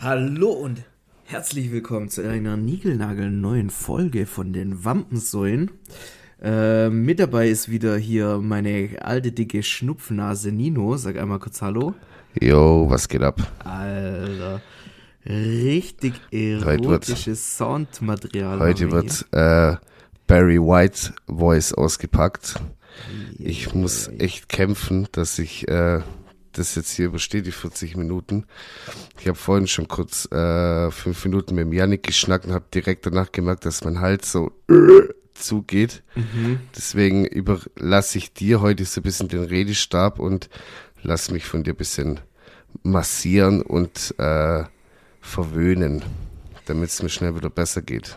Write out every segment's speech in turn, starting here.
Hallo und herzlich willkommen zu einer niegelnagelneuen Folge von den Wampensäulen. Äh, mit dabei ist wieder hier meine alte dicke Schnupfnase Nino. Sag einmal kurz Hallo. Jo, was geht ab? Alter, richtig erotisches Soundmaterial. Heute wird äh, Barry White Voice ausgepackt. Ich muss echt kämpfen, dass ich äh, das jetzt hier übersteht, die 40 Minuten. Ich habe vorhin schon kurz äh, fünf Minuten mit dem Yannick geschnackt und habe direkt danach gemerkt, dass mein Hals so zugeht. Mhm. Deswegen überlasse ich dir heute so ein bisschen den Redestab und lass mich von dir ein bisschen massieren und äh, verwöhnen, damit es mir schnell wieder besser geht.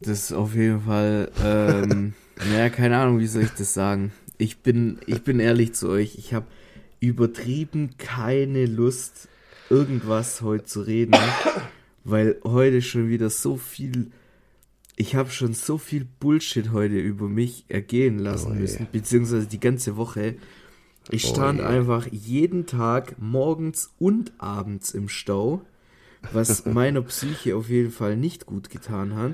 Das ist auf jeden Fall, ähm, naja, keine Ahnung, wie soll ich das sagen. Ich bin, ich bin ehrlich zu euch. Ich habe übertrieben keine Lust, irgendwas heute zu reden, weil heute schon wieder so viel, ich habe schon so viel Bullshit heute über mich ergehen lassen Oh müssen, beziehungsweise die ganze Woche. Ich Oh stand je. einfach jeden Tag morgens und abends im Stau, was meiner Psyche auf jeden Fall nicht gut getan hat.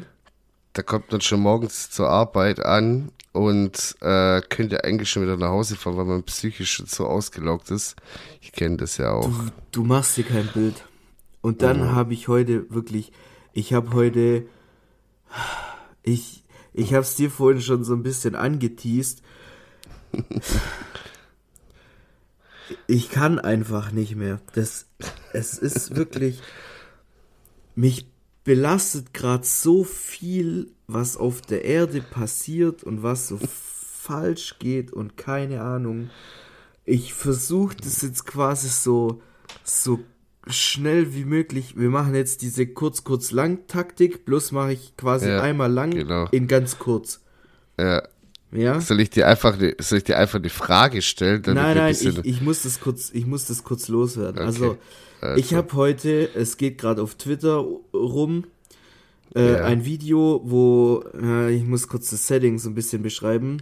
Da kommt man schon morgens zur Arbeit an und äh, könnte eigentlich schon wieder nach Hause fahren, weil man psychisch schon so ausgelaugt ist. Ich kenne das ja auch. Du, du machst dir kein Bild. Und dann habe ich heute wirklich, ich habe heute, ich, ich habe es dir vorhin schon so ein bisschen angeteased. Ich kann einfach nicht mehr. Das, es ist wirklich, mich belastet gerade so viel, was auf der Erde passiert und was so falsch geht und keine Ahnung. Ich versuche das jetzt quasi so, so schnell wie möglich. Wir machen jetzt diese kurz-kurz-lang-Taktik, bloß mache ich quasi Ja, einmal lang genau. in ganz kurz. Ja. Ja? Soll ich dir einfach die, soll ich dir einfach die Frage stellen? Nein, nein, ich, ich muss das kurz, ich muss das kurz loswerden. Okay. Also, Also. ich habe heute, es geht gerade auf Twitter rum, äh, Ja. ein Video, wo, äh, ich muss kurz das Setting so ein bisschen beschreiben.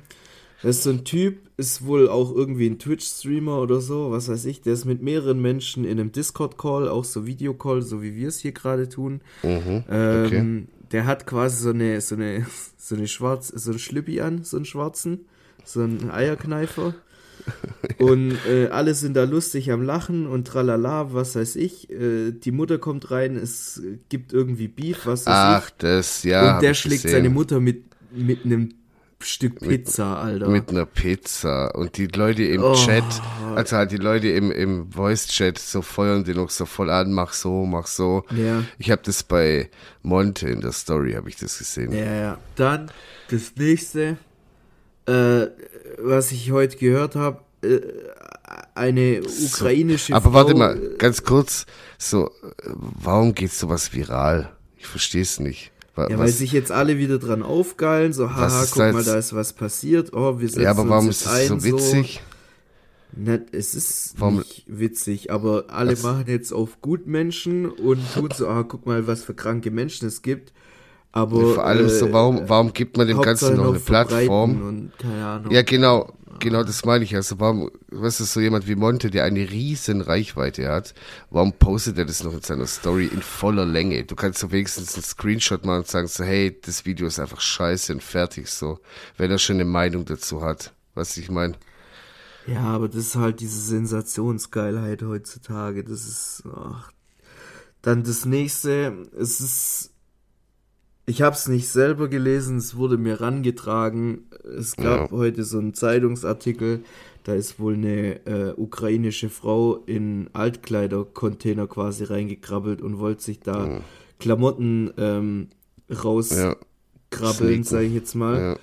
Das ist so ein Typ, ist wohl auch irgendwie ein Twitch-Streamer oder so, was weiß ich, der ist mit mehreren Menschen in einem Discord-Call, auch so Videocall, so wie wir es hier gerade tun. Mhm, Ähm, okay. Der hat quasi so eine, so eine, so eine schwarz, so ein Schlippi an, so einen schwarzen, so einen Eierkneifer. Und äh, alle sind da lustig am Lachen und tralala, was weiß ich. Äh, die Mutter kommt rein, es gibt irgendwie Beef, was weiß Ach, das, ja. ich. Und der ich schlägt gesehen. seine Mutter mit, mit einem Stück Pizza, Alter. Mit einer Pizza. Und die Leute im Oh. Chat, also halt die Leute im, im Voice-Chat, so feuern die noch so voll an, mach so, mach so. Ja. Ich habe das bei Monte in der Story, habe ich das gesehen. Ja, ja. Dann das nächste, äh, was ich heute gehört habe, äh, eine ukrainische Aber Frau, warte mal, ganz kurz, so, äh, warum geht sowas viral? Ich verstehe es nicht. Ja, weil sich jetzt alle wieder dran aufgeilen, so, haha, guck mal, da ist was passiert, oh, wir setzen ja, aber warum ist das so witzig? Na, es ist Warum- nicht witzig, aber alle Was? machen jetzt auf Gutmenschen und tun so, ah, guck mal, was für kranke Menschen es gibt. Aber Vor allem so, äh, warum, warum gibt man dem Hauptsache Ganzen noch eine Plattform? Und keine Ahnung. Ja, genau, genau das meine ich. Also warum, was ist so jemand wie Monte, der eine riesen Reichweite hat, warum postet er das noch in seiner Story in voller Länge? Du kannst so wenigstens einen Screenshot machen und sagen so, hey, das Video ist einfach scheiße und fertig so, wenn er schon eine Meinung dazu hat. Was ich meine. Ja, aber das ist halt diese Sensationsgeilheit heutzutage. Das ist. Ach. Dann das nächste, es ist. Ich habe es nicht selber gelesen, es wurde mir rangetragen. Es gab Ja. heute so einen Zeitungsartikel, da ist wohl eine äh, ukrainische Frau in Altkleidercontainer quasi reingekrabbelt und wollte sich da Klamotten ähm, rauskrabbeln, Ja. Sage ich jetzt mal. Ja.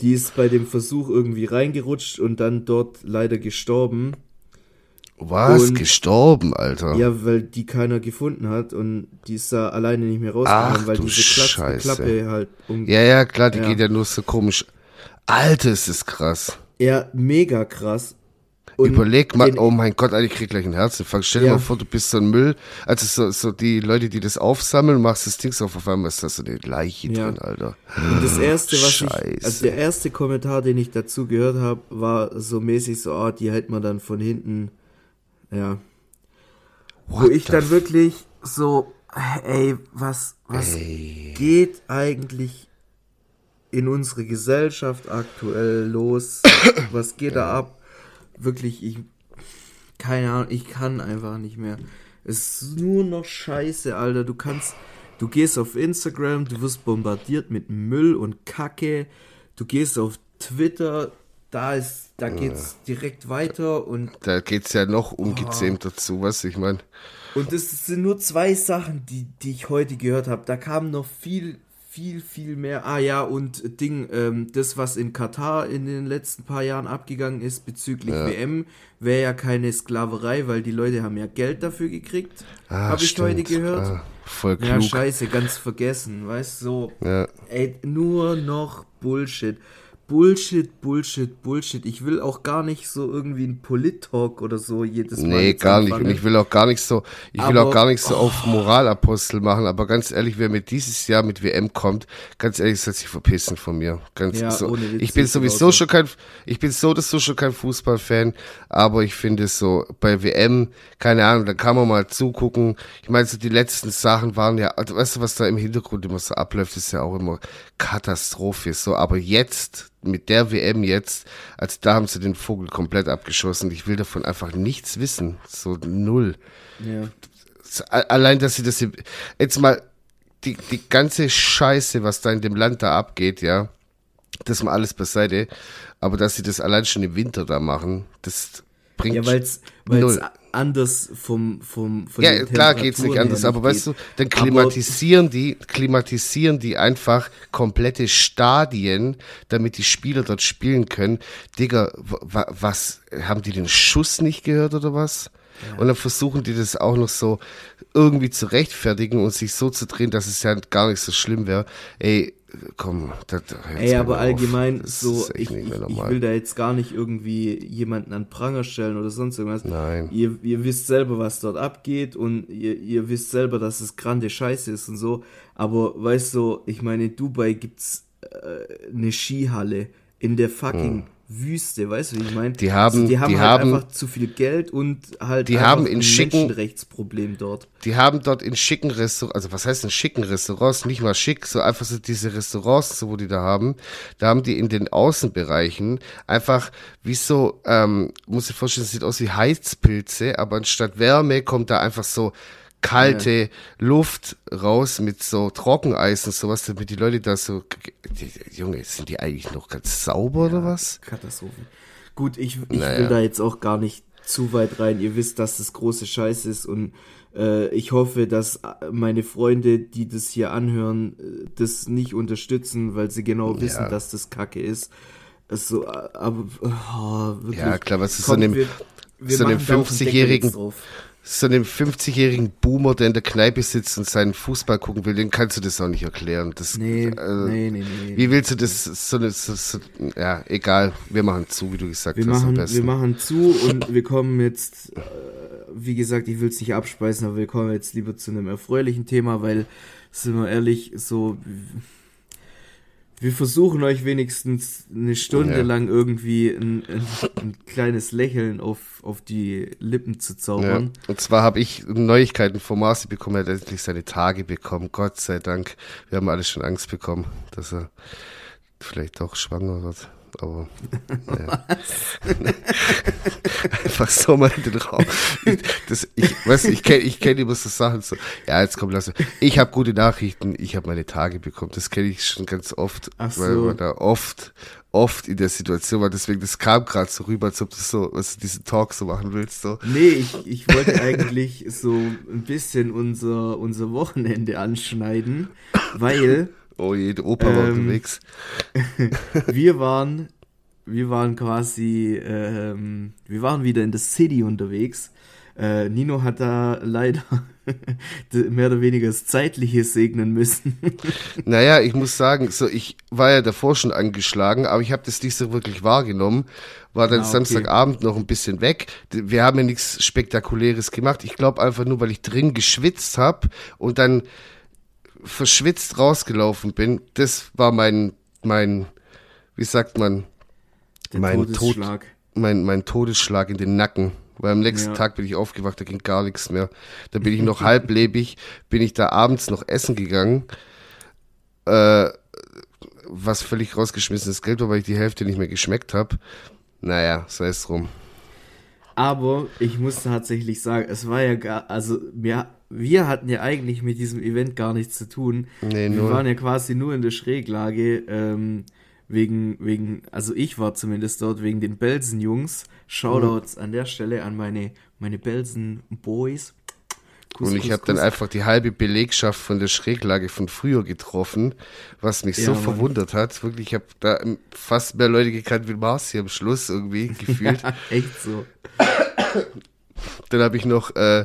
Die ist bei dem Versuch irgendwie reingerutscht und dann dort leider gestorben. Was? Und- Gestorben, Alter. Ja, weil die keiner gefunden hat und die ist da alleine nicht mehr rausgekommen, weil diese Klatz. Klappe halt um. Ja, ja, klar, die Ja. geht ja nur so komisch. Alter, ist das krass. Ja, mega krass. Und Überleg mal, oh mein Gott, Alter, ich krieg gleich einen Herzinfarkt. Stell dir Ja. mal vor, du bist so ein Müll. Also so, so die Leute, die das aufsammeln, machst das Ding so auf, auf einmal ist da so eine Leiche Ja. drin, Alter. Und das erste, was ich, Scheiße. also der erste Kommentar, den ich dazu gehört habe, war so mäßig so, ah, die hält man dann von hinten, ja. Wo What ich the dann wirklich so, ey, was, was Ey. geht eigentlich in unsere Gesellschaft aktuell los? was geht da ab? Wirklich, ich, keine Ahnung, ich kann einfach nicht mehr. Es ist nur noch Scheiße, Alter. Du kannst, du gehst auf Instagram, du wirst bombardiert mit Müll und Kacke. Du gehst auf Twitter, da ist, da geht's direkt weiter und Da geht's ja noch ungezähmt dazu, was ich meine. und das sind nur zwei Sachen, die, die ich heute gehört habe. Da kam noch viel, viel, viel mehr. Ah ja, und Ding, ähm, das, was in Katar in den letzten paar Jahren abgegangen ist bezüglich WM, wäre ja keine Sklaverei, weil die Leute haben ja Geld dafür gekriegt. Ah, habe ich heute gehört. Ah, voll klug. ja, scheiße, ganz vergessen, weißt du, so. Ja. Ey, nur noch Bullshit. Bullshit, Bullshit, Bullshit. Ich will auch gar nicht so irgendwie ein Polit-Talk oder so jedes Mal. Nee, gar nicht. Und ich will auch gar nicht so, ich will Aber- auch gar nicht so auf Moralapostel machen, aber ganz ehrlich, wer mir dieses Jahr mit WM kommt, ganz ehrlich, soll sich verpissen von mir. Ganz Ja, so. Ich bin sowieso schon kein, ich bin so, das so schon kein Fußballfan, aber ich finde so, bei WM, keine Ahnung, da kann man mal zugucken. Ich meine, so die letzten Sachen waren ja, also, weißt du, was da im Hintergrund immer so abläuft, ist ja auch immer Katastrophe, so, aber jetzt, mit der WM jetzt, also da haben sie den Vogel komplett abgeschossen. Ich will davon einfach nichts wissen. So null. Ja. Allein, dass sie das jetzt mal die, die ganze Scheiße, was da in dem Land da abgeht, ja, das mal alles beiseite, aber dass sie das allein schon im Winter da machen, das bringt Ja, weil es anders vom, vom von Ja, klar geht's nicht anders, aber weißt du, dann Aber- klimatisieren die, klimatisieren die einfach komplette Stadien, damit die Spieler dort spielen können. Digga, wa- was, haben die den Schuss nicht gehört oder was? Und dann versuchen die das auch noch so irgendwie zu rechtfertigen und sich so zu drehen, dass es ja gar nicht so schlimm wäre. Ey, komm, da, da, hört's Ey, aber allgemein, Das so, ich, ich, ich will da jetzt gar nicht irgendwie jemanden an Pranger stellen oder sonst irgendwas. Nein. Ihr, ihr wisst selber, was dort abgeht und ihr, ihr wisst selber, dass es grande Scheiße ist und so. Aber weißt du, ich meine, in Dubai gibt's äh, eine Skihalle in der fucking Wüste, weißt du, wie ich meine? Die haben- die haben die halt haben- einfach zu viel Geld und halt Die haben in ein schicken- Menschenrechtsproblem dort. Die haben dort in schicken Restaurants, also was heißt in schicken Restaurants, nicht mal schick, so einfach so diese Restaurants, so wo die da haben, da haben die in den Außenbereichen einfach, wie so, ähm, muss ich vorstellen, sieht aus wie Heizpilze, aber anstatt Wärme kommt da einfach so kalte Luft raus mit so Trockeneis und sowas, damit die Leute da so, Junge, sind die eigentlich noch ganz sauber oder was? Katastrophe. Gut, ich, ich Naja. will da jetzt auch gar nicht zu weit rein. Ihr wisst, dass das große Scheiß ist und äh, ich hoffe, dass äh, meine Freunde, die das hier anhören, äh, das nicht unterstützen, weil sie genau wissen, Ja. dass das Kacke ist. Also, äh, aber oh, wirklich. Ja, klar, was ist so einem- wir, wir so einem machen da auf den Deckel 50-jährigen jetzt drauf. So einem 50-jährigen Boomer, der in der Kneipe sitzt und seinen Fußball gucken will, den kannst du das auch nicht erklären. Das, Nee, äh, nee, nee, nee. Wie willst du das so, eine- so, so ja, egal, wir machen zu, wie du gesagt Wir hast, machen, wir machen zu und wir kommen jetzt, äh, wie gesagt, ich will es nicht abspeisen, aber wir kommen jetzt lieber zu einem erfreulichen Thema, weil, sind wir ehrlich, so, wir versuchen euch wenigstens eine Stunde Ja. lang irgendwie ein, ein, ein kleines Lächeln auf, auf die Lippen zu ja. zaubern. Und zwar habe ich Neuigkeiten von Marci bekommen, er hat endlich seine Tage bekommen, Gott sei Dank. Wir haben alle schon Angst bekommen, dass er vielleicht doch schwanger wird. Aber ja. einfach so mal in den Raum. Ich, das, ich weiß, ich kenne ich kenn immer so Sachen so. Ja, jetzt komm, lass mich. Ich habe gute Nachrichten. Ich habe meine Tage bekommen. Das kenne ich schon ganz oft, Ach weil so. man da oft, oft in der Situation war. Deswegen, das kam gerade so rüber, als ob du so, was du diesen Talk so machen willst. So. Nee, ich, ich wollte eigentlich so ein bisschen unser, unser Wochenende anschneiden, weil Oh je, der Opa war Ähm, unterwegs. wir waren, wir waren quasi, ähm, wir waren wieder in der City unterwegs. Äh, Nino hat da leider mehr oder weniger das Zeitliche segnen müssen. Naja, ich muss sagen, so ich war ja davor schon angeschlagen, aber ich habe das nicht so wirklich wahrgenommen. War dann Ah, okay. Samstagabend noch ein bisschen weg. Wir haben ja nichts Spektakuläres gemacht. Ich glaube einfach nur, weil ich drin geschwitzt habe und dann verschwitzt rausgelaufen bin. Das war mein, mein, wie sagt man, Der mein Tod, Todesschlag. mein, mein Todesschlag in den Nacken. Weil am nächsten Ja. Tag bin ich aufgewacht, da ging gar nichts mehr. Da bin ich noch halblebig, bin ich da abends noch essen gegangen, äh, was völlig rausgeschmissenes Geld war, weil ich die Hälfte nicht mehr geschmeckt habe. Naja, sei es drum. Aber ich muss tatsächlich sagen, es war ja gar, also wir, wir hatten ja eigentlich mit diesem Event gar nichts zu tun. Nee, wir waren ja quasi nur in der Schräglage, ähm, wegen, wegen, also ich war zumindest dort wegen den Belsen-Jungs. Shoutouts an der Stelle an meine, meine Belsen-Boys. Und ich habe dann einfach die halbe Belegschaft von der Schräglage von früher getroffen, was mich so Ja, Mann. verwundert hat. Wirklich, ich habe da fast mehr Leute gekannt wie Mars hier am Schluss irgendwie gefühlt. Echt so. Dann habe ich noch äh,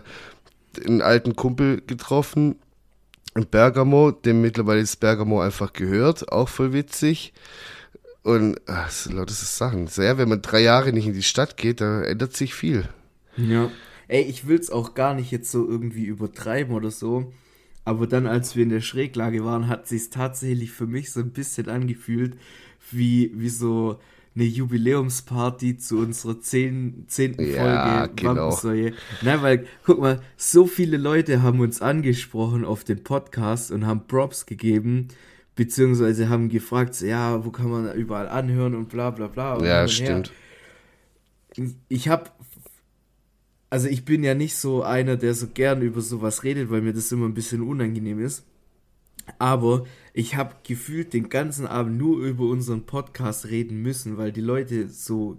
einen alten Kumpel getroffen in Bergamo, dem mittlerweile ist Bergamo einfach gehört, auch voll witzig. Und ach, so lauter so Sachen. So, ja, wenn man drei Jahre nicht in die Stadt geht, da ändert sich viel. Ja. Ey, ich will's auch gar nicht jetzt so irgendwie übertreiben oder so. Aber dann, als wir in der Schräglage waren, hat sich's tatsächlich für mich so ein bisschen angefühlt, wie, wie so eine Jubiläumsparty zu unserer zehn, zehnten Ja, Folge genau. Wampensäue. Nein, weil, guck mal, so viele Leute haben uns angesprochen auf den Podcast und haben Props gegeben, beziehungsweise haben gefragt, ja, wo kann man überall anhören und bla bla bla. Ja, her stimmt. ich habe also ich bin ja nicht so einer, der so gern über sowas redet, weil mir das immer ein bisschen unangenehm ist. Aber ich habe gefühlt den ganzen Abend nur über unseren Podcast reden müssen, weil die Leute so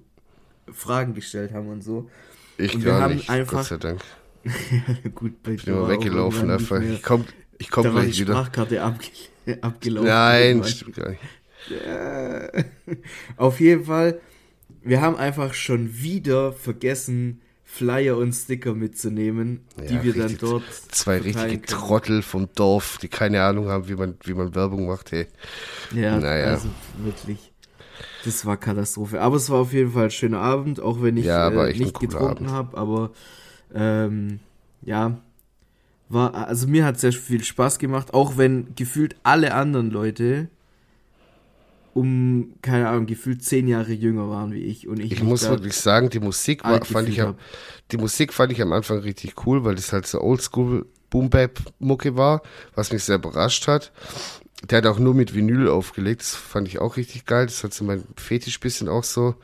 Fragen gestellt haben und so. Ich Und wir gar haben nicht, einfach- Gott sei Dank. Gut, bei Ich bin immer weggelaufen einfach. Ich komm, ich komm da war die wieder. Sprachkarte abge abgelaufen. Nein, stimmt gar nicht. Auf jeden Fall, wir haben einfach schon wieder vergessen, Flyer und Sticker mitzunehmen, die Ja, wir dann richtig. dort Zwei richtige. Trottel vom Dorf, die keine Ahnung haben, wie man, wie man Werbung macht, hey. Ja, Naja. also wirklich. Das war Katastrophe. Aber es war auf jeden Fall ein schöner Abend, auch wenn ich Ja, äh, nicht getrunken habe. Aber ähm, ja, war, also mir hat sehr viel Spaß gemacht, auch wenn gefühlt alle anderen Leute um, keine Ahnung, gefühlt zehn Jahre jünger waren wie ich. Und ich, Ich muss wirklich sagen, die Musik war, fand ich, am, die Musik fand ich am Anfang richtig cool, weil das halt so Oldschool Boom Bap Mucke war, was mich sehr überrascht hat. Der hat auch nur mit Vinyl aufgelegt, das fand ich auch richtig geil. Das hat so mein Fetisch bisschen auch so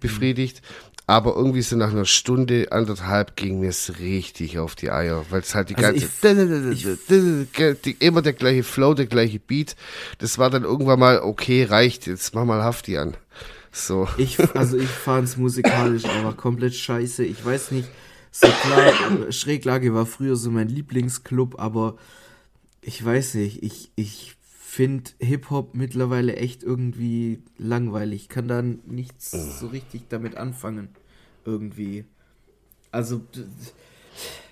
befriedigt. Aber irgendwie so nach einer Stunde, anderthalb ging mir es richtig auf die Eier, weil es halt die Also ganze, immer der gleiche Flow, der gleiche Beat. Das war dann irgendwann mal, okay, reicht, jetzt mach mal Hafti an. So. Ich, also ich fand es musikalisch einfach komplett scheiße. Ich weiß nicht, so klar, Schräglage war früher so mein Lieblingsclub, aber ich weiß nicht, ich, ich finde Hip-Hop mittlerweile echt irgendwie langweilig. Ich kann da nichts so richtig damit anfangen. Irgendwie. Also,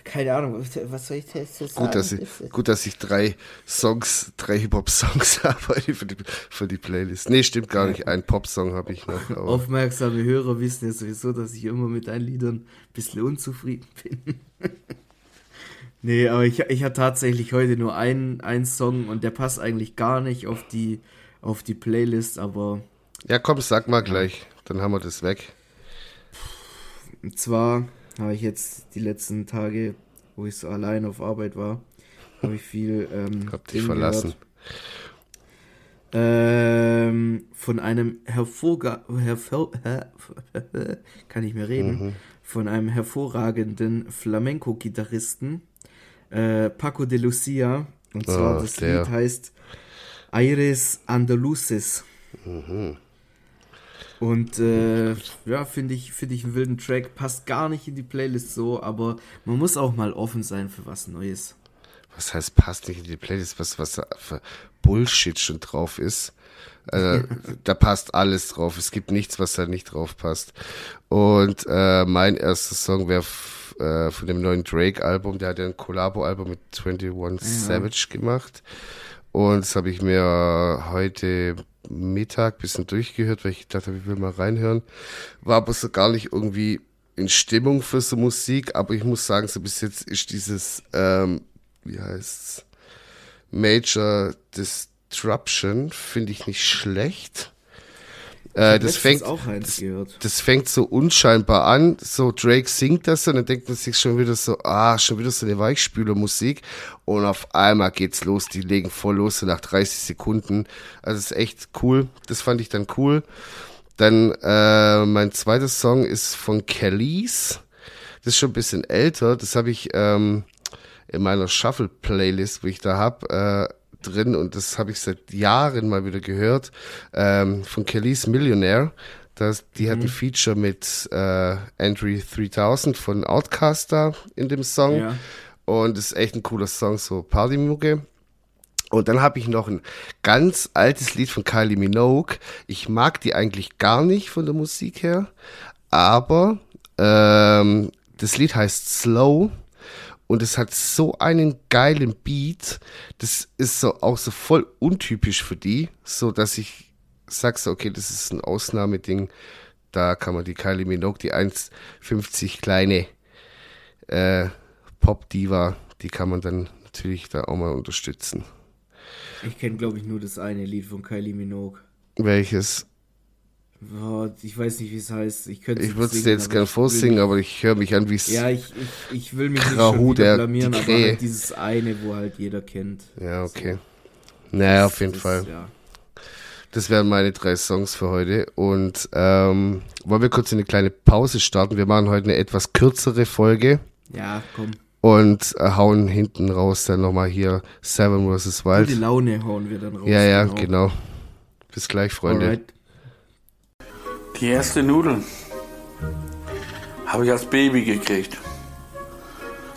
keine Ahnung, was soll ich jetzt sagen? Gut, dass ich, gut, dass ich drei Songs, drei Hip-Hop-Songs habe für die, für die Playlist. Nee, stimmt gar nicht. Einen Pop-Song habe ich noch. Aufmerksame Hörer wissen ja sowieso, dass ich immer mit deinen Liedern ein bisschen unzufrieden bin. nee, aber ich, ich hatte tatsächlich heute nur einen, einen Song und der passt eigentlich gar nicht auf die, auf die Playlist, aber ja, komm, sag mal gleich. Dann haben wir das weg. und zwar habe ich jetzt die letzten Tage, wo ich so allein auf Arbeit war, habe ich viel ähm, Hab dich verlassen. Ähm, von einem hervorga hervor kann ich mehr reden, Mhm. von einem hervorragenden Flamenco-Gitarristen, äh, Paco de Lucia. Und zwar Ah, das der. Lied heißt Aires Andaluces. Mhm. Und äh, ja, finde ich, finde ich einen wilden Track. Passt gar nicht in die Playlist so, aber man muss auch mal offen sein für was Neues. Was heißt, passt nicht in die Playlist, was, was für Bullshit schon drauf ist. Also, da passt alles drauf. Es gibt nichts, was da nicht drauf passt. Und äh, mein erster Song wäre äh, von dem neuen Drake-Album. Der hat ja ein Collabo-Album mit 21 Savage gemacht. Und das habe ich mir heute Mittag bisschen durchgehört, weil ich dachte, ich will mal reinhören. War aber so gar nicht irgendwie in Stimmung für so Musik, aber ich muss sagen, so bis jetzt ist dieses, ähm, wie heißt's, Major Disruption, finde ich nicht schlecht. Äh, das fängt, das, das, fängt so unscheinbar an. So Drake singt das und dann denkt man sich schon wieder so, ah, schon wieder so eine Weichspülermusik. Und auf einmal geht's los. Die legen voll los so nach 30 Sekunden. Also ist echt cool. Das fand ich dann cool. Dann äh, mein zweiter Song ist von Kellys. Das ist schon ein bisschen älter. Das habe ich ähm, in meiner Shuffle-Playlist, wo ich da hab, äh, drin und das habe ich seit Jahren mal wieder gehört, ähm, von Kellys Millionaire. Das, die mhm. hat ein mhm. Feature mit äh, Andrew 3000 von Outcaster in dem Song. Ja. Und ist echt ein cooler Song, so Partymucke. Und dann habe ich noch ein ganz altes Lied von Kylie Minogue. Ich mag die eigentlich gar nicht von der Musik her, aber ähm, das Lied heißt Slow und es hat so einen geilen Beat. Das ist so auch so voll untypisch für die, so dass ich sag so, okay, das ist ein Ausnahmeding. Da kann man die Kylie Minogue, die 1,50 kleine äh, Pop-Diva, die kann man dann natürlich da auch mal unterstützen. Ich kenne, glaube ich, nur das eine Lied von Kylie Minogue. Welches? Ich weiß nicht, wie es heißt. Ich, ich würde es dir jetzt gerne vorsingen, aber ich höre mich an, wie es. Ja, ich, ich, ich will mich Krahu, nicht schon blamieren, aber halt dieses eine, wo halt jeder kennt. Ja, okay. So. Naja, auf jeden das, Fall. Ja. Das wären meine drei Songs für heute. Und ähm, wollen wir kurz eine kleine Pause starten? Wir machen heute eine etwas kürzere Folge. Ja, komm. Und äh, hauen hinten raus dann nochmal hier Seven vs. Wild. Die Laune hauen wir dann raus. Ja, ja, genau. genau. Bis gleich, Freunde. Alright. Die erste Nudeln habe ich als Baby gekriegt.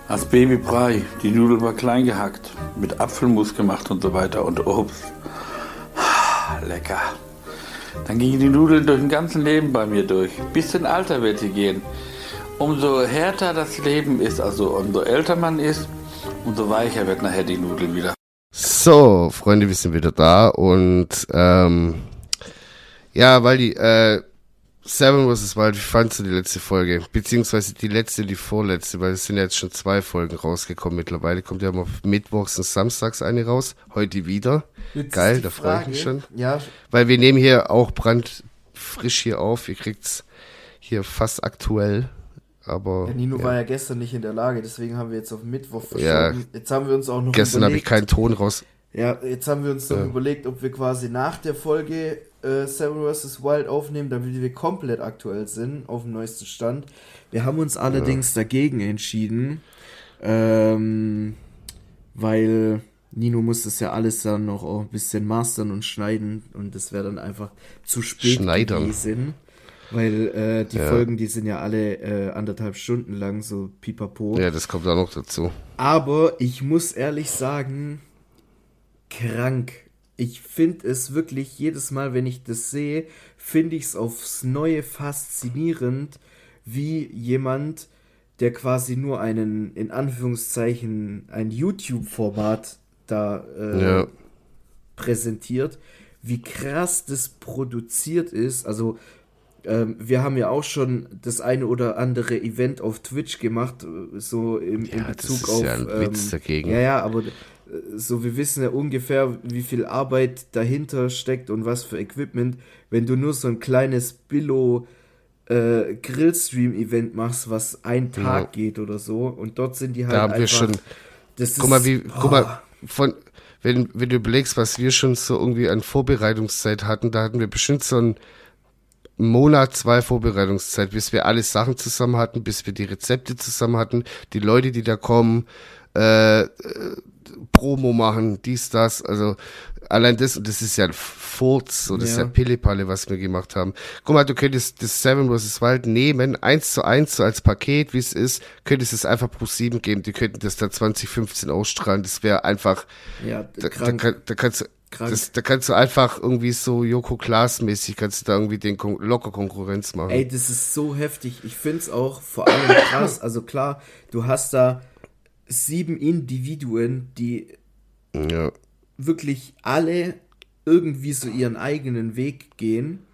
Als Babybrei. Die Nudel war klein gehackt, mit Apfelmus gemacht und so weiter und Obst. Lecker. Dann gingen die Nudeln durch den ganzen Leben bei mir durch. Bis in Alter wird sie gehen. Umso härter das Leben ist, also umso älter man ist, umso weicher wird nachher die Nudel wieder. So, Freunde, wir sind wieder da und ähm, ja, weil die äh, Seven vs. Wild, wie fandst du die letzte Folge? Beziehungsweise die letzte, die vorletzte, weil es sind jetzt schon zwei Folgen rausgekommen mittlerweile. Kommt ja immer mittwochs und samstags eine raus. Heute wieder. Jetzt Geil, da freue ich mich schon. Ja. Weil wir nehmen hier auch brandfrisch hier auf. Ihr kriegt's hier fast aktuell. Aber, ja, Nino ja. war ja gestern nicht in der Lage, deswegen haben wir jetzt auf Mittwoch verschoben. Ja, jetzt haben wir uns auch noch Gestern habe ich keinen Ton raus. Ja, jetzt haben wir uns noch ja. überlegt, ob wir quasi nach der Folge äh, Seven vs. Wild aufnehmen, damit wir komplett aktuell sind, auf dem neuesten Stand. Wir haben uns allerdings ja. dagegen entschieden, ähm, weil Nino muss das ja alles dann noch ein bisschen mastern und schneiden und das wäre dann einfach zu spät Schneidern. gewesen. Weil äh, die ja. Folgen, die sind ja alle äh, anderthalb Stunden lang, so pipapo. Ja, das kommt auch noch dazu. Aber ich muss ehrlich sagen, krank ich finde es wirklich jedes Mal, wenn ich das sehe, finde ich es aufs Neue faszinierend, wie jemand, der quasi nur einen, in Anführungszeichen, ein YouTube-Format da äh, ja. präsentiert, wie krass das produziert ist. Also, ähm, wir haben ja auch schon das eine oder andere Event auf Twitch gemacht, äh, so im, ja, in Bezug auf. Ja, ein Witz ähm, dagegen. ja, ja, aber so wir wissen ja ungefähr, wie viel Arbeit dahinter steckt und was für Equipment. Wenn du nur so ein kleines Billo äh, Grillstream-Event machst, was ein Tag ja. geht oder so, und dort sind die halt da haben einfach. Wir schon, das guck ist, mal, wie, oh. guck mal, von, wenn, wenn du überlegst, was wir schon so irgendwie an Vorbereitungszeit hatten, da hatten wir bestimmt so ein Monat, zwei Vorbereitungszeit, bis wir alle Sachen zusammen hatten, bis wir die Rezepte zusammen hatten, die Leute, die da kommen, äh, Promo machen, dies, das, also allein das, das ist ja ein Furz, so das ja. ist ja Pillepalle, was wir gemacht haben. Guck mal, du könntest das Seven vs. Wild nehmen, eins zu eins, so als Paket, wie es ist, könntest es einfach pro sieben geben, die könnten das dann 2015 ausstrahlen, das wäre einfach, ja, da, da, da, da kannst du, das, da kannst du einfach irgendwie so Joko Klaas mäßig kannst du da irgendwie den Kon locker Konkurrenz machen. Ey, das ist so heftig. Ich find's auch vor allem krass. Also klar, du hast da sieben Individuen, die ja. wirklich alle irgendwie so ihren eigenen Weg gehen.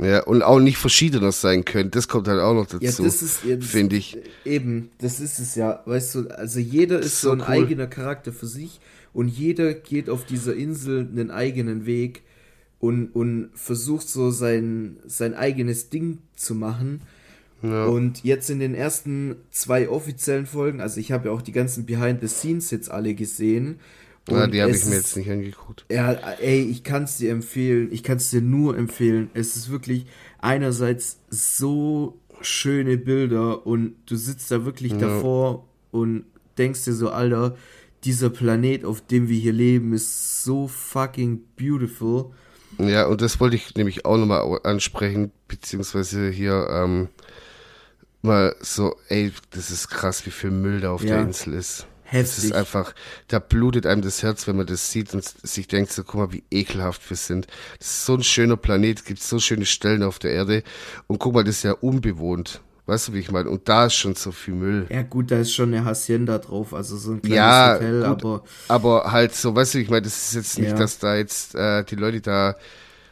Ja, und auch nicht verschiedener sein können. Das kommt halt auch noch dazu. Ja, das ist finde ich. Eben, das ist es ja. Weißt du, also jeder ist, ist so ein cool. eigener Charakter für sich und jeder geht auf dieser Insel einen eigenen Weg. und, und versucht so sein, sein eigenes Ding zu machen. Ja. Und jetzt in den ersten zwei offiziellen Folgen, also ich habe ja auch die ganzen Behind the Scenes jetzt alle gesehen. Ja, die habe ich mir jetzt nicht angeguckt. Ja, ey, ich kann es dir empfehlen. Ich kann es dir nur empfehlen. Es ist wirklich einerseits so schöne Bilder und du sitzt da wirklich ja. davor und denkst dir so, Alter, dieser Planet, auf dem wir hier leben, ist so fucking beautiful. Ja, und das wollte ich nämlich auch nochmal ansprechen, beziehungsweise hier ähm, mal so, ey, das ist krass, wie viel Müll da auf ja. der Insel ist. Heftig. Das ist einfach, da blutet einem das Herz, wenn man das sieht und sich denkt, so, guck mal, wie ekelhaft wir sind. Das ist so ein schöner Planet, gibt so schöne Stellen auf der Erde. Und guck mal, das ist ja unbewohnt. Weißt du, wie ich meine? Und da ist schon so viel Müll. Ja, gut, da ist schon eine Hacienda drauf, also so ein kleines ja, Hotel, gut, aber. Aber halt so, weißt du, ich meine, das ist jetzt nicht, ja. dass da jetzt äh, die Leute da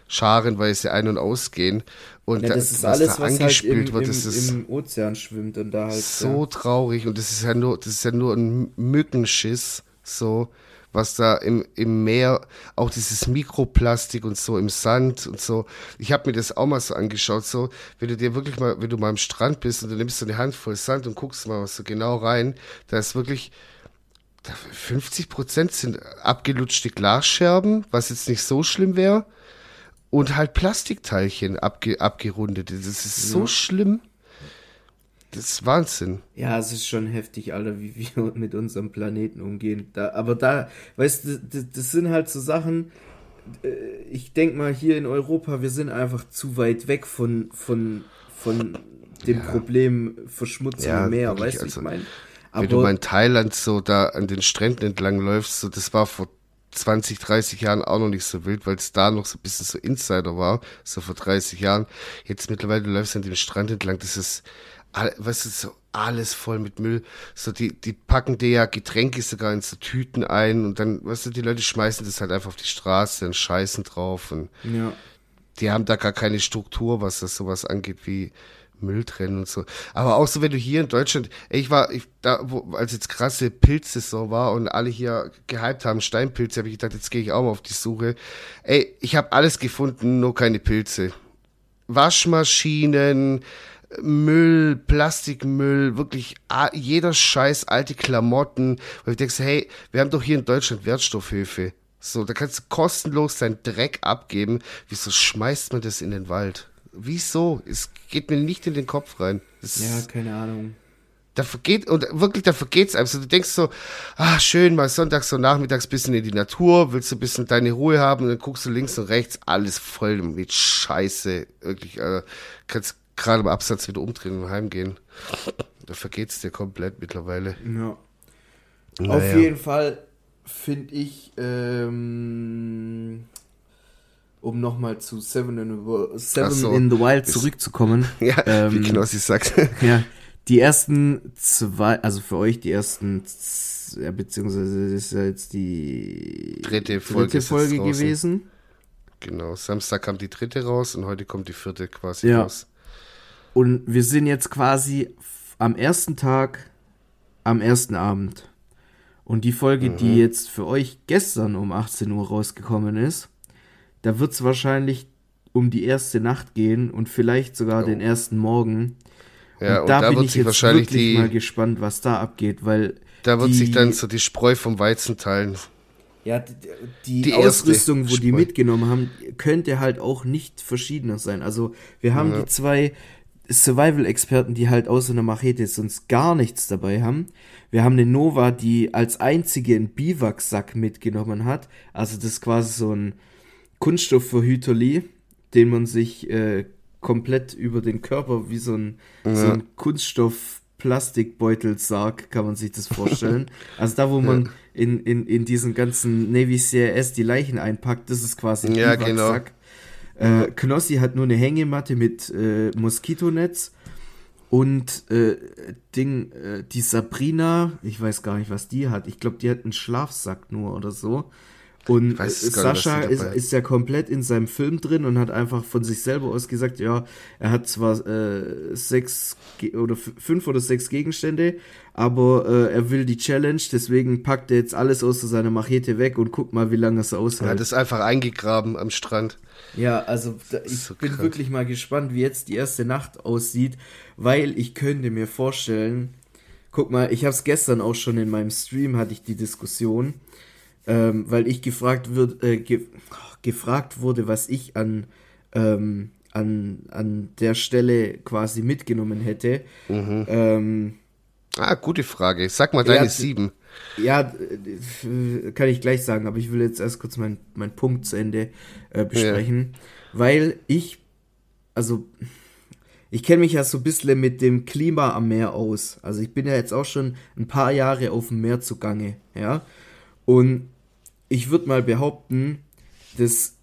scharenweise ein- und ausgehen. Und ja, das da, ist was alles, da was halt im, wird, das ist im Ozean schwimmt und da halt. So ja. traurig und das ist ja nur, das ist ja nur ein Mückenschiss, so, was da im, im Meer, auch dieses Mikroplastik und so im Sand und so. Ich habe mir das auch mal so angeschaut, so, wenn du dir wirklich mal, wenn du mal am Strand bist und du nimmst so eine Handvoll Sand und guckst mal so genau rein, da ist wirklich, 50 Prozent sind abgelutschte Glasscherben, was jetzt nicht so schlimm wäre und halt Plastikteilchen abge abgerundet. Das ist ja. so schlimm. Das ist Wahnsinn. Ja, es ist schon heftig, Alter, wie wir mit unserem Planeten umgehen. Da, aber da, weißt du, das, das sind halt so Sachen, äh, ich denke mal, hier in Europa, wir sind einfach zu weit weg von, von, von dem ja. Problem Verschmutzung ja, im Meer, weißt du, also, ich meine. Wenn du mal in Thailand so da an den Stränden entlang läufst, so das war vor 20, 30 Jahren auch noch nicht so wild, weil es da noch so ein bisschen so Insider war, so vor 30 Jahren. Jetzt mittlerweile du läufst an dem Strand entlang, das ist, weißt du, so alles voll mit Müll. So, die, die packen dir ja Getränke sogar in so Tüten ein und dann, weißt du, die Leute schmeißen das halt einfach auf die Straße und scheißen drauf und ja. die haben da gar keine Struktur, was das sowas angeht, wie, Müll trennen und so. Aber auch so, wenn du hier in Deutschland, ey, ich war, ich, da, wo, als jetzt krasse Pilzsaison war und alle hier gehypt haben, Steinpilze, habe ich gedacht, jetzt gehe ich auch mal auf die Suche. Ey, ich habe alles gefunden, nur keine Pilze. Waschmaschinen, Müll, Plastikmüll, wirklich jeder Scheiß, alte Klamotten. Weil ich denke, hey, wir haben doch hier in Deutschland Wertstoffhöfe. So, da kannst du kostenlos deinen Dreck abgeben. Wieso schmeißt man das in den Wald? Wieso? Es geht mir nicht in den Kopf rein. Das ja, keine Ahnung. Da vergeht, und wirklich, da vergeht's einem so. Du denkst so, ah, schön, mal sonntags so nachmittags bisschen in die Natur, willst du ein bisschen deine Ruhe haben und dann guckst du links und rechts, alles voll mit Scheiße. Wirklich, äh, kannst gerade im Absatz wieder umdrehen und heimgehen. Da vergeht's dir komplett mittlerweile. Ja. Naja. Auf jeden Fall finde ich, ähm, um nochmal zu Seven in the, Seven so, in the Wild zurückzukommen. ja, ähm, wie Knossi sagt. ja, die ersten zwei, also für euch die ersten, ja, beziehungsweise das ist ja jetzt die dritte Folge, dritte Folge gewesen. Genau, Samstag kam die dritte raus und heute kommt die vierte quasi ja. raus. Und wir sind jetzt quasi am ersten Tag, am ersten Abend. Und die Folge, mhm. die jetzt für euch gestern um 18 Uhr rausgekommen ist, da wird es wahrscheinlich um die erste Nacht gehen und vielleicht sogar oh. den ersten Morgen. Ja, und, und da, da, bin ich jetzt wirklich die, mal gespannt, was da abgeht, weil da wird die, sich dann so die Spreu vom Weizen teilen. Ja, die, die, die Ausrüstung, wo Spreu. die mitgenommen haben, könnte halt auch nicht verschiedener sein. Also wir haben ja. die zwei Survival-Experten, die halt außer einer Machete sonst gar nichts dabei haben. Wir haben eine Nova, die als einzige einen Biwaksack mitgenommen hat. Also das ist quasi so ein Kunststoffverhüterli, den man sich äh, komplett über den Körper wie so ein, ja. so ein Kunststoff Plastikbeutelsarg, kann man sich das vorstellen. also da, wo man ja. in, in, in diesen ganzen Navy CRS die Leichen einpackt, das ist quasi ein ja, genau. Äh, Knossi hat nur eine Hängematte mit äh, Moskitonetz und äh, Ding, äh, die Sabrina, ich weiß gar nicht, was die hat. Ich glaube, die hat einen Schlafsack nur oder so. Und weiß Sascha ist, ist ja komplett in seinem Film drin und hat einfach von sich selber aus gesagt, ja, er hat zwar äh, sechs oder fünf oder sechs Gegenstände, aber äh, er will die Challenge, deswegen packt er jetzt alles außer seiner Machete weg und guckt mal, wie lange es Er aushält. hat es einfach eingegraben am Strand. Ja, also da, ich so bin wirklich mal gespannt, wie jetzt die erste Nacht aussieht, weil ich könnte mir vorstellen, guck mal, ich habe es gestern auch schon in meinem Stream hatte ich die Diskussion, ähm, weil ich gefragt wird, äh, ge gefragt wurde, was ich an ähm, an, an der Stelle quasi mitgenommen hätte. Ähm, Ah, gute Frage. Sag mal deine Ja, sieben. ja, kann ich gleich sagen, aber ich will jetzt erst kurz meinen mein Punkt zu Ende äh, besprechen, weil ich, also ich kenne mich ja so ein bisschen mit dem Klima am Meer aus. Also ich bin ja jetzt auch schon ein paar Jahre auf dem Meer zugange, ja. Und ich würde mal behaupten, das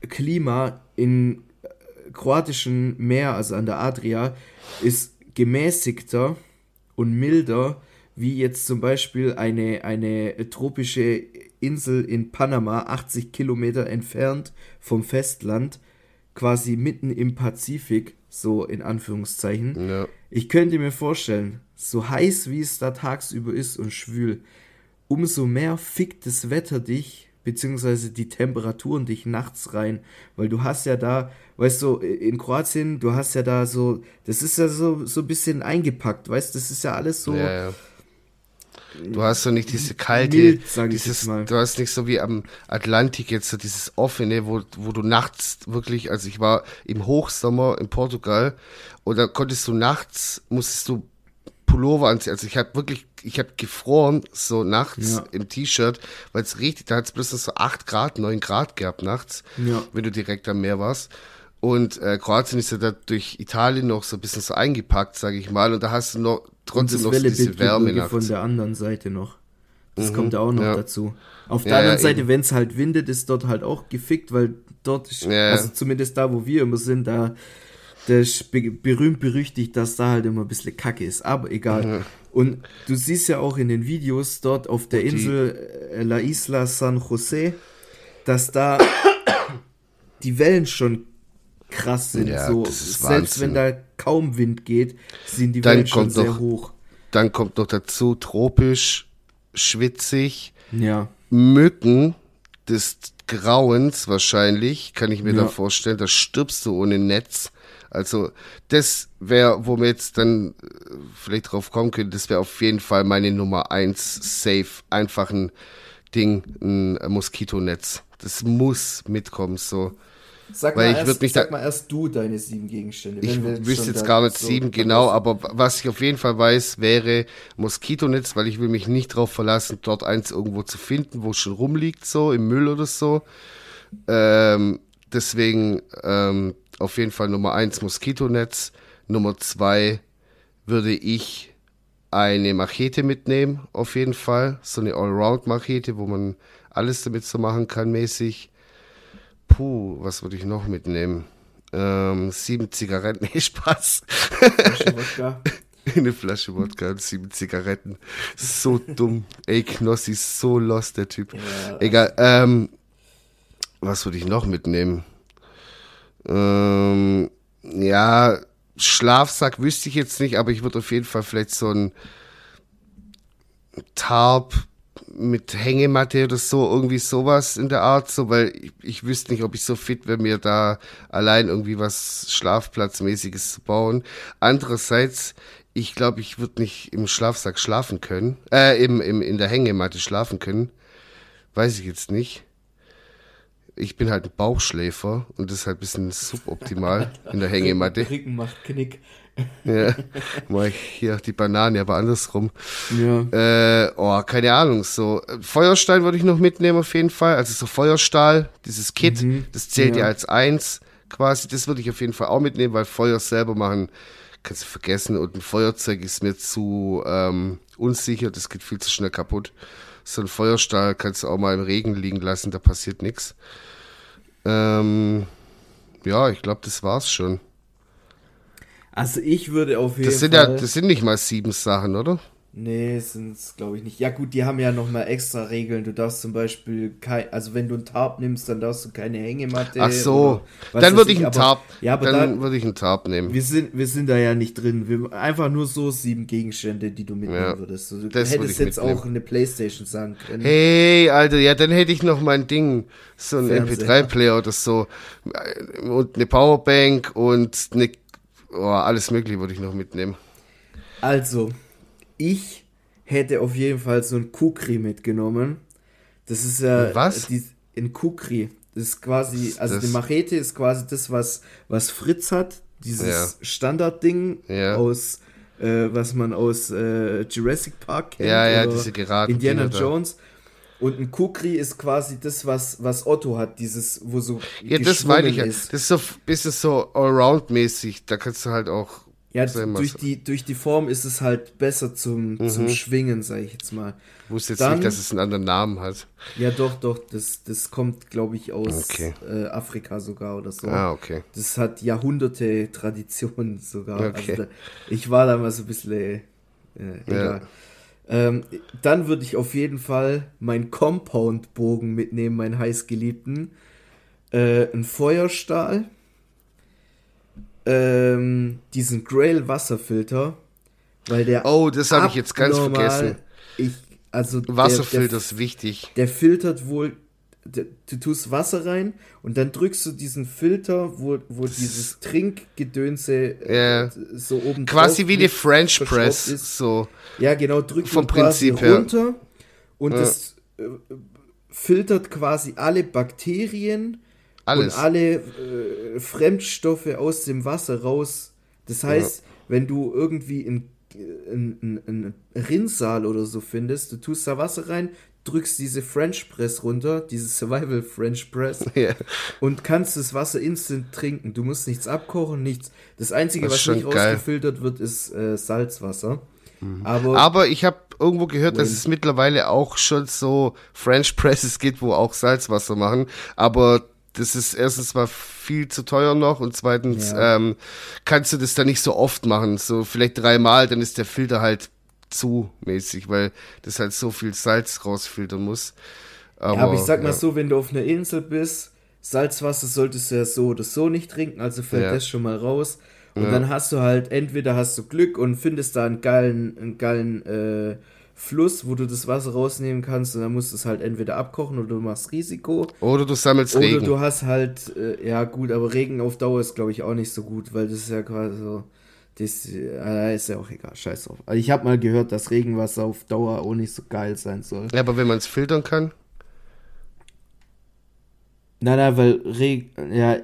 Klima in äh, kroatischen Meer, also an der Adria, ist gemäßigter und milder, wie jetzt zum Beispiel eine, eine tropische Insel in Panama, 80 Kilometer entfernt vom Festland, quasi mitten im Pazifik, so in Anführungszeichen. Ja. Ich könnte mir vorstellen, so heiß wie es da tagsüber ist und schwül, umso mehr fickt das Wetter dich, beziehungsweise die Temperaturen dich nachts rein, weil du hast ja da, weißt du, in Kroatien, du hast ja da so, das ist ja so, so ein bisschen eingepackt, weißt du, das ist ja alles so, Ja, ja. Du hast so nicht diese kalte, Mild, sag ich dieses, du hast nicht so wie am Atlantik jetzt so dieses offene, wo, wo du nachts wirklich, also ich war im Hochsommer in Portugal und da konntest du nachts, musstest du Pullover anziehen. Also ich habe wirklich, ich habe gefroren so nachts Ja. im T-Shirt, weil es richtig, da hat es bloß so 8 Grad, 9 Grad gehabt nachts, Ja. wenn du direkt am Meer warst. Und äh, Kroatien ist ja da durch Italien noch so ein bisschen so eingepackt, sage ich mal. Und da hast du noch trotzdem noch so diese Wärme Wellebild von nachts. der anderen Seite noch. Das kommt ja auch noch ja. dazu. Auf der Ja, anderen Seite, wenn es halt windet, ist dort halt auch gefickt, weil dort ist, also zumindest da, wo wir immer sind, da das ist be berühmt berüchtigt, dass da halt immer ein bisschen Kacke ist, aber egal. Und du siehst ja auch in den Videos dort auf der Die- Insel äh, La Isla San Jose, dass da die Wellen schon krass sind. Ja, so, selbst Wahnsinn. wenn da kaum Wind geht, sind die Dann Wellen schon sehr noch- hoch. Dann kommt noch dazu tropisch, schwitzig, Ja. Mücken des Grauens wahrscheinlich, kann ich mir Ja. da vorstellen. Da stirbst du ohne Netz. Also das wäre, wo wir jetzt dann äh, vielleicht drauf kommen können, das wäre auf jeden Fall meine Nummer eins safe. Einfach ein Ding, ein Moskitonetz. Das muss mitkommen, so. Sag, Weil mal, ich erst, mich sag mal erst du deine sieben Gegenstände. Ich wüsste jetzt gar nicht so sieben genau, aber was ich auf jeden Fall weiß, wäre Moskitonetz, weil ich will mich nicht darauf verlassen, dort eins irgendwo zu finden, wo es schon rumliegt, so im Müll oder so. Ähm, deswegen ähm, auf jeden Fall Nummer eins Moskitonetz. Nummer zwei würde ich eine Machete mitnehmen, auf jeden Fall. So eine Allround-Machete, wo man alles damit so machen kann, mäßig. Puh, was würde ich noch mitnehmen? Ähm, sieben Zigaretten, nee, Spaß. Flasche Wodka. Eine Flasche Wodka und sieben Zigaretten. So dumm. Ey, Knossi so lost, der Typ. Ja. Egal, ähm, was würde ich noch mitnehmen? Ähm, ja, Schlafsack wüsste ich jetzt nicht, aber ich würde auf jeden Fall vielleicht so ein Tarp mit Hängematte oder so, irgendwie sowas in der Art, so, weil ich, ich wüsste nicht, ob ich so fit wäre, mir da allein irgendwie was Schlafplatzmäßiges zu bauen. Andererseits, ich glaube, ich würde nicht im Schlafsack schlafen können, äh, im, im, in der Hängematte schlafen können. Weiß ich jetzt nicht. Ich bin halt ein Bauchschläfer und das ist halt ein bisschen suboptimal in der Hängematte. Rücken macht Knick. Ja, mal hier die Banane, aber andersrum. Ja. Äh, oh, keine Ahnung, so äh, Feuerstein würde ich noch mitnehmen auf jeden Fall. Also so Feuerstahl, dieses Kit, das zählt ja. ja. als eins quasi. Das würde ich auf jeden Fall auch mitnehmen, weil Feuer selber machen kannst du vergessen und ein Feuerzeug ist mir zu ähm, unsicher, das geht viel zu schnell kaputt. So ein Feuerstahl kannst du auch mal im Regen liegen lassen, da passiert nichts. Ähm, ja, ich glaube, das war's schon. Also ich würde auf jeden Das sind Fall. ja, das sind nicht mal sieben Sachen, oder? Nee, sind es glaube ich nicht. Ja gut, die haben ja nochmal extra Regeln. Du darfst zum Beispiel kein, also wenn du einen Tarp nimmst, dann darfst du keine Hängematte. Ach so, dann würde ich einen Tarp. Ja, aber dann würde ich einen Tarp nehmen. Wir sind, wir sind da ja nicht drin. Wir, einfach nur so sieben Gegenstände, die du mitnehmen ja, würdest. Du hättest würd jetzt mitnehmen. auch eine Playstation sagen können. Hey, Alter, ja, dann hätte ich noch mein Ding, so ein MP3-Player oder so und eine Powerbank und eine, oh, alles mögliche würde ich noch mitnehmen. Also, ich hätte auf jeden Fall so ein Kukri mitgenommen. Das ist ja. Was? Die, ein Kukri. Das ist quasi, also das? die Machete ist quasi das, was, was Fritz hat. Dieses ja. Standardding ja. aus, äh, was man aus äh, Jurassic Park kennt. Ja, ja, diese Geraden. Indiana Jones. Und ein Kukri ist quasi das, was, was Otto hat, dieses, wo so. Ja, das meine ich ja. Das ist so ein bisschen so allround-mäßig. Da kannst du halt auch ja, durch die, durch die Form ist es halt besser zum, mhm. zum Schwingen, sag ich jetzt mal. Ich wusste jetzt Dann, nicht, dass es einen anderen Namen hat. Ja, doch, doch. Das, das kommt, glaube ich, aus okay. äh, Afrika sogar oder so. Ah, okay. Das hat Jahrhunderte Tradition sogar. Okay. Also da, ich war da mal so ein bisschen. Äh, egal. Ja. Ähm, dann würde ich auf jeden Fall meinen Compound-Bogen mitnehmen, meinen heißgeliebten. Äh, ein Feuerstahl ähm, diesen Grail Wasserfilter, weil der Oh, das habe ich jetzt ganz vergessen. Ich, also Wasserfilter der, der, ist wichtig. Der filtert wohl du tust Wasser rein und dann drückst du diesen Filter, wo, wo dieses Trinkgedönse yeah. so oben Quasi wie die French Press. Ist. So. Ja, genau, drückt vom Prinzip runter und ja. das äh, filtert quasi alle Bakterien alles. Und alle äh, Fremdstoffe aus dem Wasser raus. Das heißt, ja. wenn du irgendwie einen ein, ein Rinnsal oder so findest, du tust da Wasser rein, drückst diese French Press runter, diese Survival French Press yeah. und kannst das Wasser instant trinken. Du musst nichts abkochen, nichts. Das Einzige, das was nicht geil. rausgefiltert wird, ist äh, Salzwasser. Mhm. Aber, Aber ich habe irgendwo gehört, dass es mittlerweile auch schon so French Presses gibt, wo auch Salzwasser machen. Aber das ist erstens mal viel zu teuer noch und zweitens ja. ähm, kannst du das dann nicht so oft machen. So vielleicht dreimal, dann ist der Filter halt zu mäßig, weil das halt so viel Salz rausfiltern muss. Aber, ja, aber ich sag mal ja. so, wenn du auf einer Insel bist, Salzwasser solltest du ja so oder so nicht trinken, also fällt ja. das schon mal raus. Und dann hast du halt, entweder hast du Glück und findest da einen geilen, einen geilen äh, Fluss, wo du das Wasser rausnehmen kannst und dann musst du es halt entweder abkochen oder du machst Risiko. Oder du sammelst oder Regen. Oder du hast halt, äh, ja gut, aber Regen auf Dauer ist glaube ich auch nicht so gut, weil das ist ja quasi so, das äh, ist ja auch egal, scheiß drauf. Also ich habe mal gehört, dass Regenwasser auf Dauer auch nicht so geil sein soll. Ja, aber wenn man es filtern kann? Nein, nein, weil Regen, ja,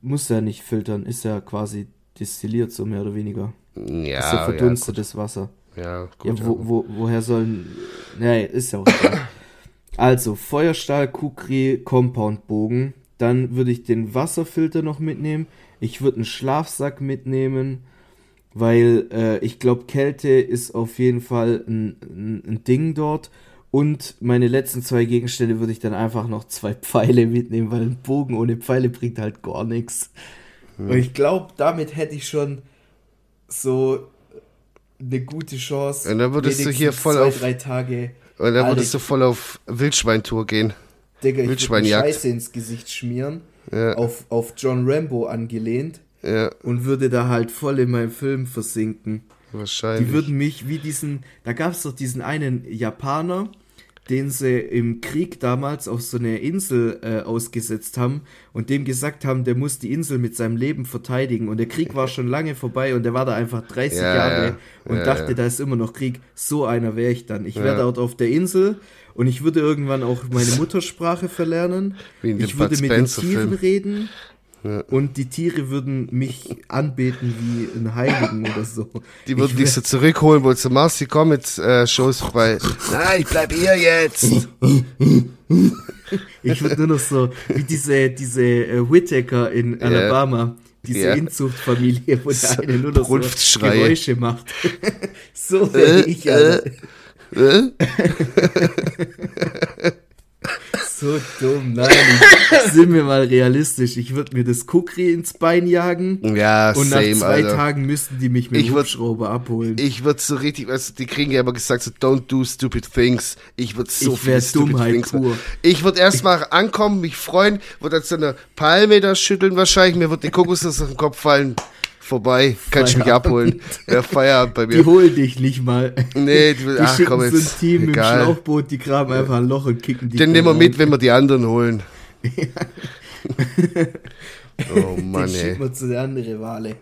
muss ja nicht filtern, ist ja quasi destilliert so mehr oder weniger. Ja, ist ja verdunstetes ja, Wasser. Ja, gut. Ja, wo, wo, woher sollen. Nee, ist ja auch egal. Also, Feuerstahl, Kukri, Compoundbogen. Dann würde ich den Wasserfilter noch mitnehmen. Ich würde einen Schlafsack mitnehmen, weil äh, ich glaube, Kälte ist auf jeden Fall ein, ein, ein, Ding dort. Und meine letzten zwei Gegenstände würde ich dann einfach noch zwei Pfeile mitnehmen, weil ein Bogen ohne Pfeile bringt halt gar nichts. Hm. Und ich glaube, damit hätte ich schon so eine gute Chance. Und dann würdest du hier voll zwei, auf. drei Tage. Und dann würdest du voll auf Wildschweintour gehen. Digga, ich Wildschweinjagd. Scheiße ins Gesicht schmieren. Ja. Auf, auf John Rambo angelehnt. Ja. Und würde da halt voll in meinem Film versinken. Wahrscheinlich. Die würden mich wie diesen. Da gab es doch diesen einen Japaner, den sie im Krieg damals auf so eine Insel äh, ausgesetzt haben und dem gesagt haben, der muss die Insel mit seinem Leben verteidigen. Und der Krieg war schon lange vorbei und der war da einfach 30 ja, Jahre ja. und ja, dachte, da ist immer noch Krieg. So einer wäre ich dann. Ich wäre dort auf der Insel und ich würde irgendwann auch meine Muttersprache verlernen. ich würde mit den Tieren reden. Und die Tiere würden mich anbeten wie einen Heiligen oder so. Die würden dich so zurückholen, wo du Marci, komm jetzt, äh, Shows vorbei. Nein, ich bleib hier jetzt. ich würde nur noch so, wie diese, diese äh, Whittaker in Alabama, diese yeah. Inzuchtfamilie, wo der eine nur noch so Geräusche macht. so wäre äh, ich, Alter. Äh? so dumm. Nein, ich, sind wir mal realistisch. Ich würde mir das Kukri ins Bein jagen. Ja, Und same, nach zwei Alter. Tagen müssten die mich mit dem Hubschrauber abholen. Ich würde so richtig, weißt du, die kriegen ja immer gesagt, so don't do stupid things. Ich würde so Ich wär viele stupid Dummheit things pur. Ich würde erstmal ankommen, mich freuen, würde an so einer Palme da schütteln wahrscheinlich, mir wird die Kokosnuss auf den Kopf fallen. Vorbei, kannst du mich abholen. Ja, Feierabend bei die mir. holen dich nicht mal. Nee, die, Die ach schicken komm so ein jetzt. Team egal. Schlauchboot, die graben einfach ein Loch und kicken die. Den nehmen wir mit, wenn wir die anderen holen. oh Mann, Den ey. schicken wir zu der anderen Wale.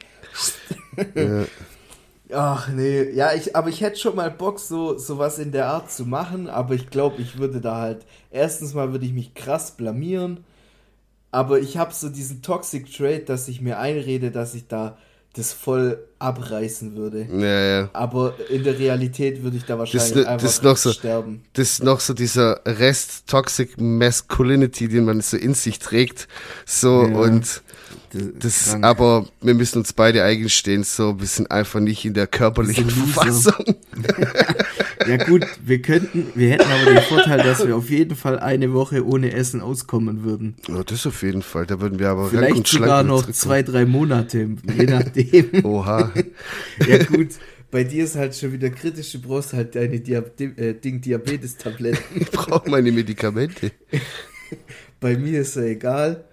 Ach nee, ja, ich, aber ich hätte schon mal Bock, so sowas in der Art zu machen, aber ich glaube, ich würde da halt, erstens mal würde ich mich krass blamieren, aber ich habe so diesen Toxic Trait, dass ich mir einrede, dass ich da das voll abreißen würde. Ja, ja. Aber in der Realität würde ich da wahrscheinlich ne- einfach das noch so- sterben. Das ist noch so dieser Rest Toxic Masculinity, den man so in sich trägt. So Ja. und Das, das, krank. aber wir müssen uns beide eingestehen, so, wir sind einfach nicht in der körperlichen. Verfassung. Ja gut, wir könnten, wir hätten aber den Vorteil, dass wir auf jeden Fall eine Woche ohne Essen auskommen würden. Oh, das auf jeden Fall, da würden wir aber Vielleicht und sogar noch zwei, drei Monate, je nachdem. Oha. Ja gut, bei dir ist halt schon wieder kritisch, du brauchst halt deine Diab äh, Ding Diabetes-Tabletten. Ich brauche meine Medikamente. Bei mir ist er egal.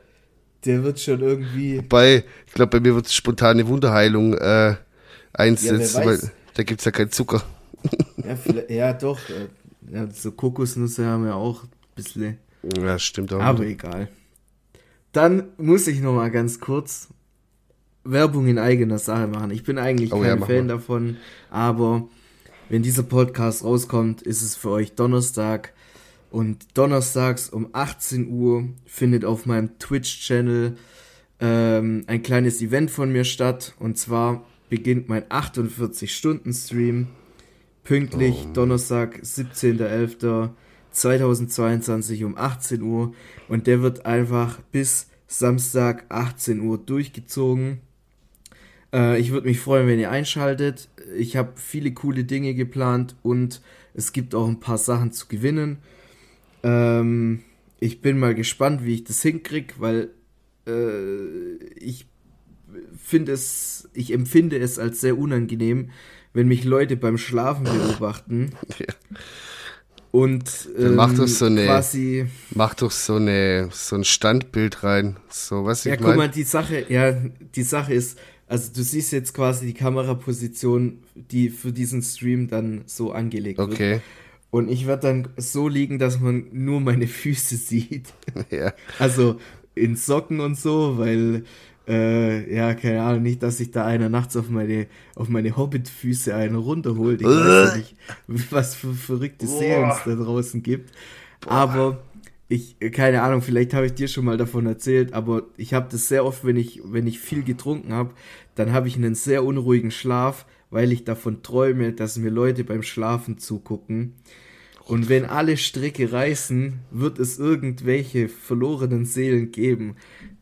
Der wird schon irgendwie. Bei, ich glaube, bei mir wird spontane Wunderheilung äh, einsetzen, Ja, weil da gibt's ja keinen Zucker. Ja, ja doch. äh, Ja, so Kokosnüsse haben wir auch ein bisschen. Ja, stimmt auch. Aber egal. Dann muss ich noch mal ganz kurz Werbung in eigener Sache machen. Ich bin eigentlich Oh ja, kein mach Fan mal. davon, aber wenn dieser Podcast rauskommt, ist es für euch Donnerstag. Und donnerstags um 18 Uhr findet auf meinem Twitch-Channel ähm, ein kleines Event von mir statt. Und zwar beginnt mein 48-Stunden-Stream pünktlich Oh. Donnerstag, 17.11.2022 um 18 Uhr. Und der wird einfach bis Samstag 18 Uhr durchgezogen. Äh, ich würde mich freuen, wenn ihr einschaltet. Ich habe viele coole Dinge geplant und es gibt auch ein paar Sachen zu gewinnen. Ähm, ich bin mal gespannt, wie ich das hinkriege, weil äh, ich finde es, ich empfinde es als sehr unangenehm, wenn mich Leute beim Schlafen beobachten. Ja. Und Dann mach doch so eine- quasi. Mach doch so eine so ein Standbild rein. So, was ich Ja, guck meine. mal, die Sache, ja, die Sache ist, also du siehst jetzt quasi die Kameraposition, die für diesen Stream dann so angelegt wird. Okay. Und ich werde dann so liegen, dass man nur meine Füße sieht. Ja. Also in Socken und so, weil, äh, ja, keine Ahnung, nicht, dass sich da einer nachts auf meine, auf meine Hobbit-Füße einen runterholt. Ich weiß ja nicht, was für verrückte Seelen es da draußen gibt. Aber ich, keine Ahnung, vielleicht habe ich dir schon mal davon erzählt, aber ich habe das sehr oft, wenn ich, wenn ich viel getrunken habe, dann habe ich einen sehr unruhigen Schlaf, weil ich davon träume, dass mir Leute beim Schlafen zugucken. Und wenn alle Stricke reißen, wird es irgendwelche verlorenen Seelen geben,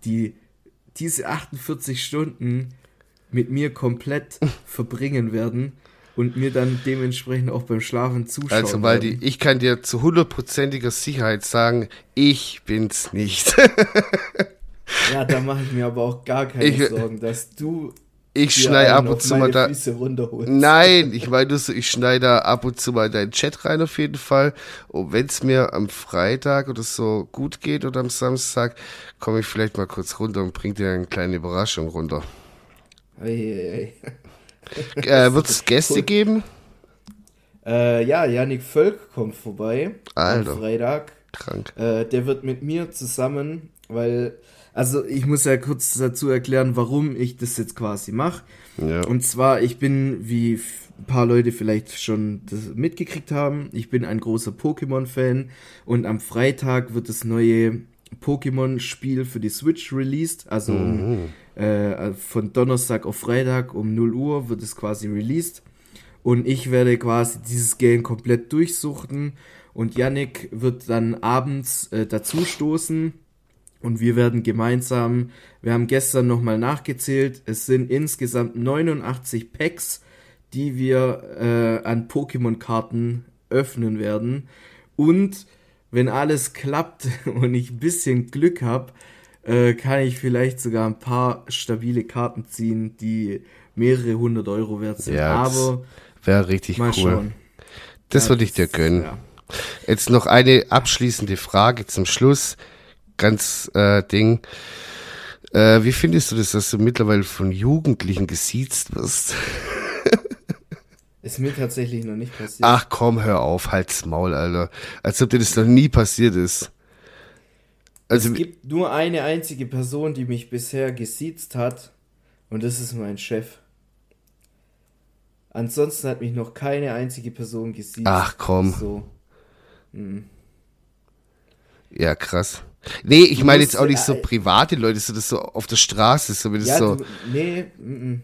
die diese 48 Stunden mit mir komplett verbringen werden und mir dann dementsprechend auch beim Schlafen zuschauen Also, die, ich kann dir zu hundertprozentiger Sicherheit sagen, ich bin's nicht. Ja, da mache ich mir aber auch gar keine Ich- Sorgen, dass du Ich schneide ab und zu mal da. Nein, ich meine nur so, ich schneide ab und zu mal in deinen Chat rein auf jeden Fall. Und wenn es mir am Freitag oder so gut geht oder am Samstag, komme ich vielleicht mal kurz runter und bring dir eine kleine Überraschung runter. Äh, Wird es Gäste geben? Äh, ja, Janik Völk kommt vorbei Alter. am Freitag. Krank. Äh, der wird mit mir zusammen, weil, also ich muss ja kurz dazu erklären, warum ich das jetzt quasi mache. Ja. Und zwar, ich bin, wie ein paar Leute vielleicht schon das mitgekriegt haben, ich bin ein großer Pokémon-Fan und am Freitag wird das neue Pokémon-Spiel für die Switch released. Also um, äh, von Donnerstag auf Freitag um 0 Uhr wird es quasi released. Und ich werde quasi dieses Game komplett durchsuchten. Und Yannick wird dann abends äh, dazu stoßen. Und wir werden gemeinsam, wir haben gestern nochmal nachgezählt, es sind insgesamt 89 Packs, die wir äh, an Pokémon-Karten öffnen werden. Und wenn alles klappt und ich ein bisschen Glück habe, äh, kann ich vielleicht sogar ein paar stabile Karten ziehen, die mehrere hundert Euro wert sind. Ja, Aber Wäre richtig cool. schauen. Das Ja, würde ich dir gönnen. ja. Jetzt noch eine abschließende Frage zum Schluss. Ganz äh, Ding. Äh, wie findest du das, dass du mittlerweile von Jugendlichen gesiezt wirst? Ist mir tatsächlich noch nicht passiert. Ach komm, hör auf, halt's Maul, Alter. Als ob dir das noch nie passiert ist. Also, es gibt nur eine einzige Person, die mich bisher gesiezt hat, und das ist mein Chef. Ansonsten hat mich noch keine einzige Person gesiezt. Ach, komm. So. ja, krass. Nee, ich meine jetzt auch nicht so äh, private Leute, so das so auf der Straße, so wie das Ja, so. du, nee, mm, mm.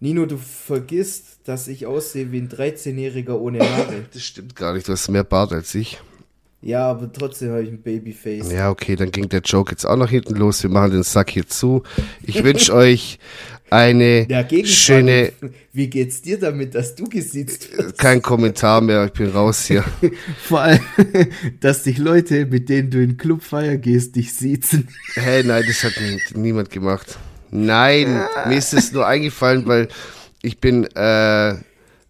Nino, du vergisst, dass ich aussehe wie ein 13-Jähriger ohne Haare. Das stimmt gar nicht, du hast mehr Bart als ich. Ja, aber trotzdem habe ich ein Babyface. Ja, okay, dann ging der Joke jetzt auch noch hinten los. Wir machen den Sack hier zu. Ich wünsche euch eine Gegenfrage, schöne, wie geht's dir damit, dass du gesiezt wirst? kein Kommentar mehr, ich bin raus hier. Vor allem, dass dich Leute, mit denen du in den Club feiern gehst, dich siezen. Hä, nein, das hat nie, niemand gemacht. Nein, mir ist es nur eingefallen, weil ich bin äh,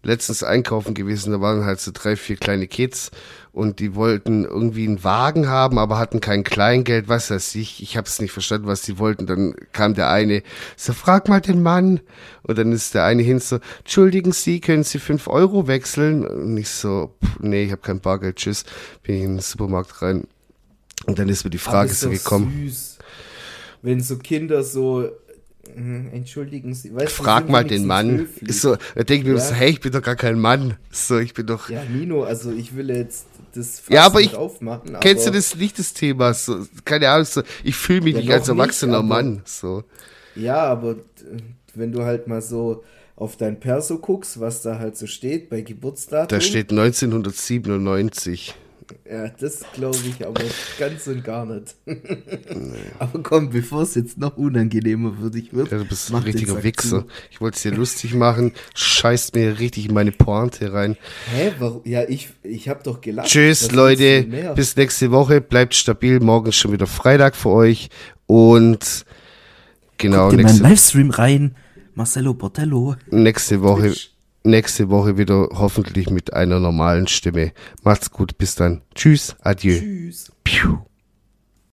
letztens einkaufen gewesen, da waren halt so drei, vier kleine Kids und die wollten irgendwie einen Wagen haben, aber hatten kein Kleingeld, was weiß ich. Ich habe es nicht verstanden, was die wollten. Dann kam der eine, so frag mal den Mann. Und dann ist der eine hin so, entschuldigen Sie, können Sie fünf Euro wechseln? Und ich so, pff, nee, ich habe kein Bargeld, tschüss. Bin ich in den Supermarkt rein. Und dann ist mir die Frage so gekommen. Süß. Wenn so Kinder so, entschuldigen Sie, weißt Frag mal den Mann. höflich. Ist so, da denke ich mir Ja. so, hey, ich bin doch gar kein Mann. So, ich bin doch. Ja, Nino, also ich will jetzt das Fass Ja, aber nicht ich- aufmachen. Kennst du aber- das nicht, das Thema? So, keine Ahnung, so, ich fühle mich Ja, nicht als erwachsener nicht, aber- Mann. So. Ja, aber wenn du halt mal so auf dein Perso guckst, was da halt so steht bei Geburtsdatum. Da steht 1997. Ja, das glaube ich aber ganz und gar nicht. aber komm, bevor es jetzt noch unangenehmer für dich wird. Ja, du bist ein richtiger Wichser. Ich wollte es dir lustig machen. Scheißt mir richtig in meine Pointe rein. Hä, warum? Ja, ich, ich habe doch gelacht. Tschüss, Was Leute. Bis nächste Woche. Bleibt stabil. Morgen ist schon wieder Freitag für euch. Und genau, Guck dir meinen Livestream rein. Marcelo Bortello. nächste Woche. Nächste Woche wieder hoffentlich mit einer normalen Stimme. Macht's gut. Bis dann. Tschüss. Adieu. Tschüss. Piu.